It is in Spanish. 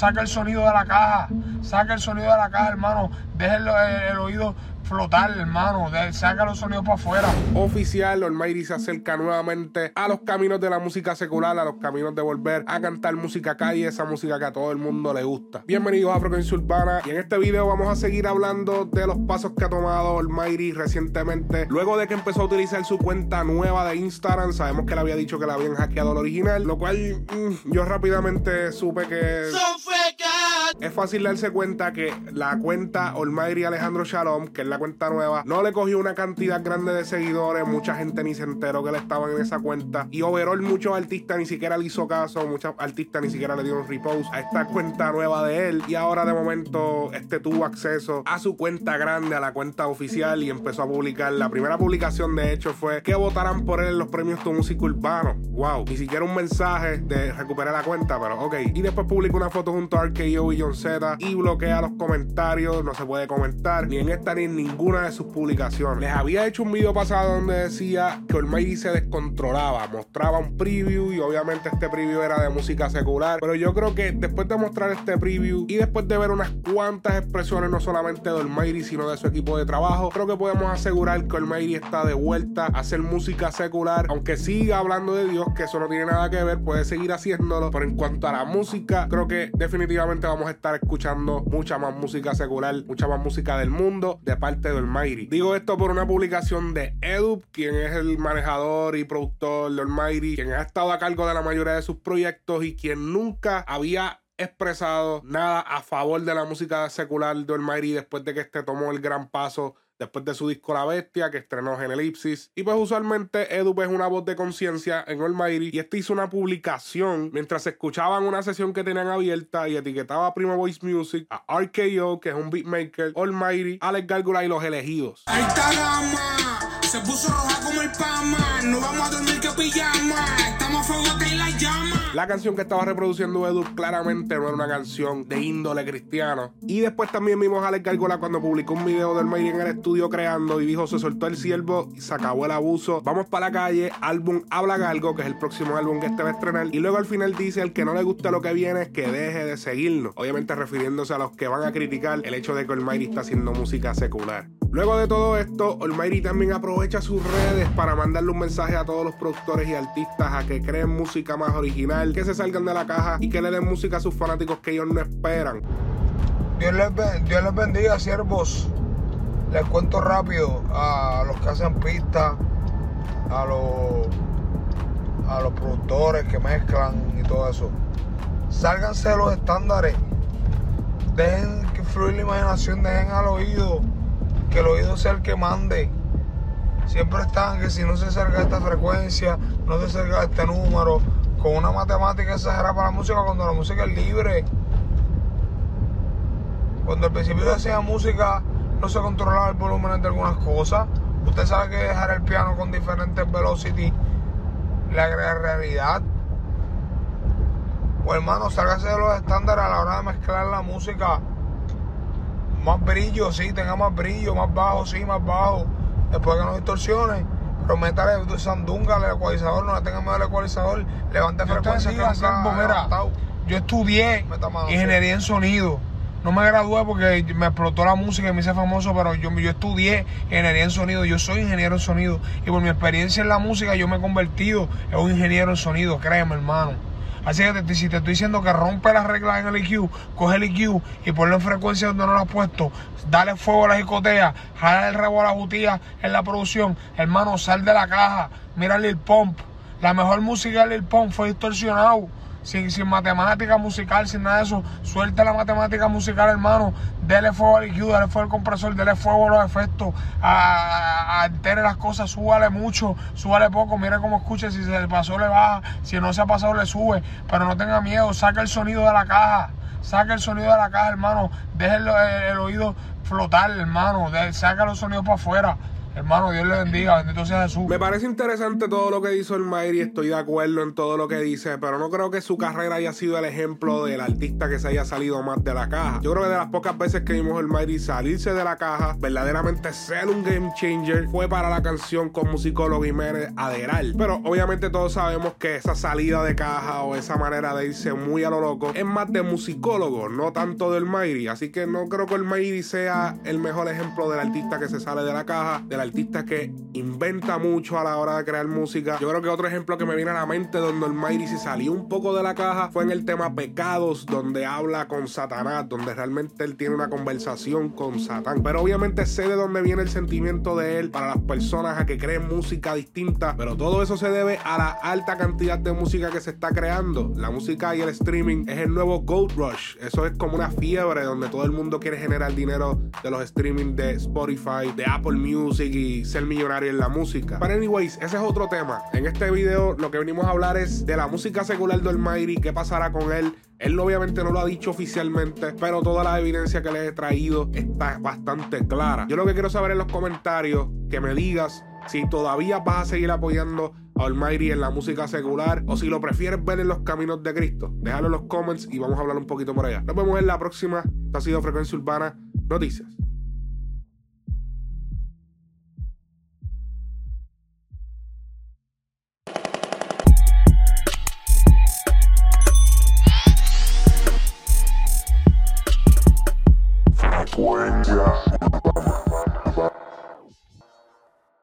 saca el sonido de la caja, saca el sonido de la caja, hermano, deja el oído flotar, hermano. saca los sonidos para afuera. Oficial, Almighty se acerca nuevamente a los caminos de la música secular, a los caminos de volver a cantar música calle, esa música que a todo el mundo le gusta. Bienvenidos a Frecuencia Urbana y en este video vamos a seguir hablando de los pasos que ha tomado Almighty recientemente. Luego de que empezó a utilizar su cuenta nueva de Instagram, sabemos que le había dicho que le habían hackeado el original, lo cual mm, yo rápidamente supe que... Es fácil darse cuenta que la cuenta Almighty Alejandro Shalom, que es la cuenta nueva, no le cogió una cantidad grande de seguidores, mucha gente ni se enteró que le estaban en esa cuenta. Y overall, muchos artistas ni siquiera le hizo caso, muchos artistas ni siquiera le dieron repost a esta cuenta nueva de él. Y ahora de momento este tuvo acceso a su cuenta grande, a la cuenta oficial y empezó a publicar. La primera publicación de hecho fue que votaran por él en los premios Tu Música Urbano. Wow, ni siquiera un mensaje de recuperar la cuenta, pero ok. Y después publicó una foto junto a RKO y John Y bloquea los comentarios, no se puede comentar ni en esta ni en ninguna de sus publicaciones. Les había hecho un video pasado donde decía que Almighty se descontrolaba, mostraba un preview y obviamente este preview era de música secular, pero yo creo que después de mostrar este preview y después de ver unas cuantas expresiones no solamente de Almighty sino de su equipo de trabajo, creo que podemos asegurar que Almighty está de vuelta a hacer música secular, aunque siga hablando de Dios, que eso no tiene nada que ver, puede seguir haciéndolo, pero en cuanto a la música, creo que definitivamente vamos a estar escuchando mucha más música secular, mucha más música del mundo de parte de Almighty. Digo esto por una publicación de Edu, quien es el manejador y productor de Almighty, quien ha estado a cargo de la mayoría de sus proyectos y quien nunca había expresado nada a favor de la música secular de Almighty después de que este tomó el gran paso después de su disco La Bestia, que estrenó en Elipsis. Y pues usualmente Edu es una voz de conciencia en Almighty y este hizo una publicación mientras escuchaban una sesión que tenían abierta y etiquetaba a Primo Voice Music, a RKO, que es un beatmaker, Almighty, Alex Gárgola y Los Elegidos. Ahí está se puso roja como el Pama, no vamos a dormir que pijama, estamos fuego la canción que estaba reproduciendo Edu claramente no era una canción de índole cristiano. Y después también vimos a Alex Gargola cuando publicó un video del Mayri en el estudio creando y dijo: Se soltó el siervo y se acabó el abuso. Vamos para la calle, álbum Habla Galgo, que es el próximo álbum que este va a estrenar. Y luego al final dice: El que no le gusta lo que viene, que deje de seguirnos. Obviamente refiriéndose a los que van a criticar el hecho de que Almighty está haciendo música secular. Luego de todo esto, Almighty también aprovecha sus redes para mandarle un mensaje a todos los productores y artistas a que creen música más original que se salgan de la caja y que le den música a sus fanáticos que ellos no esperan. Dios les, bendiga, siervos. Les cuento rápido a los que hacen pistas, a los, a los productores que mezclan y todo eso. Sálganse de los estándares. Dejen que fluya la imaginación, dejen al oído, que el oído sea el que mande. Siempre están que si no se salga esta frecuencia, no se salga este número, con una matemática exagerada para la música cuando la música es libre. Cuando al principio de música no se controlaba el volumen de algunas cosas. Usted sabe que dejar el piano con diferentes velocity le agrega realidad. Pues hermano, sálgase de los estándares a la hora de mezclar la música. Más brillo, sí, tenga más brillo, más bajo, sí, más bajo. Después que no distorsiones pero métale sandunga al ecualizador, no le tenga miedo al ecualizador, levante frecuencia Yo estudié ingeniería en sonido. No me gradué porque me explotó la música y me hice famoso, pero yo, yo estudié ingeniería en sonido. Yo soy ingeniero en sonido. Y por mi experiencia en la música, yo me he convertido en un ingeniero en sonido, créeme, hermano. Así que si te estoy diciendo que rompe las reglas en el EQ, coge el EQ y ponlo en frecuencia donde no lo has puesto, dale fuego a la jicotea, jala el rebo a la jutía en la producción, hermano, sal de la caja, mira Lil Pump. La mejor música de Lil Pump fue distorsionado sin, sin matemática musical, sin nada de eso. Suelta la matemática musical, hermano. Dele fuego al EQ, dale fuego al compresor, dele fuego a los efectos. A, las cosas, súbale mucho, súbale poco. Mire cómo escucha. Si se le pasó, le baja. Si no se ha pasado, le sube. Pero no tenga miedo, saca el sonido de la caja. Saca el sonido de la caja, hermano. Deje el, oído flotar, hermano. saca los sonidos para afuera. Hermano, Dios le bendiga, bendito sea Jesús. Me parece interesante todo lo que hizo el Mayri, estoy de acuerdo en todo lo que dice, pero no creo que su carrera haya sido el ejemplo del artista que se haya salido más de la caja. Yo creo que de las pocas veces que vimos el Mayri salirse de la caja, verdaderamente ser un game changer, fue para la canción con musicólogo Jiménez Aderal. Pero obviamente todos sabemos que esa salida de caja o esa manera de irse muy a lo loco es más de musicólogo, no tanto del Mayri. Así que no creo que el Mayri sea el mejor ejemplo del artista que se sale de la caja, del artista que inventa mucho a la hora de crear música. Yo creo que otro ejemplo que me viene a la mente donde el Mayri se salió un poco de la caja fue en el tema Pecados, donde habla con Satanás, donde realmente él tiene una conversación con Satán. Pero obviamente sé de dónde viene el sentimiento de él para las personas a que creen música distinta, pero todo eso se debe a la alta cantidad de música que se está creando. La música y el streaming es el nuevo Gold Rush. Eso es como una fiebre donde todo el mundo quiere generar dinero de los streaming de Spotify, de Apple Music y ser millonario en la música. Pero anyways, ese es otro tema. En este video lo que venimos a hablar es de la música secular del Mayri, qué pasará con él. Él obviamente no lo ha dicho oficialmente, pero toda la evidencia que le he traído está bastante clara. Yo lo que quiero saber en los comentarios, que me digas si todavía vas a seguir apoyando a Almighty en la música secular o si lo prefieres ver en los caminos de Cristo. Déjalo en los comments y vamos a hablar un poquito por allá. Nos vemos en la próxima. Esto ha sido Frecuencia Urbana Noticias.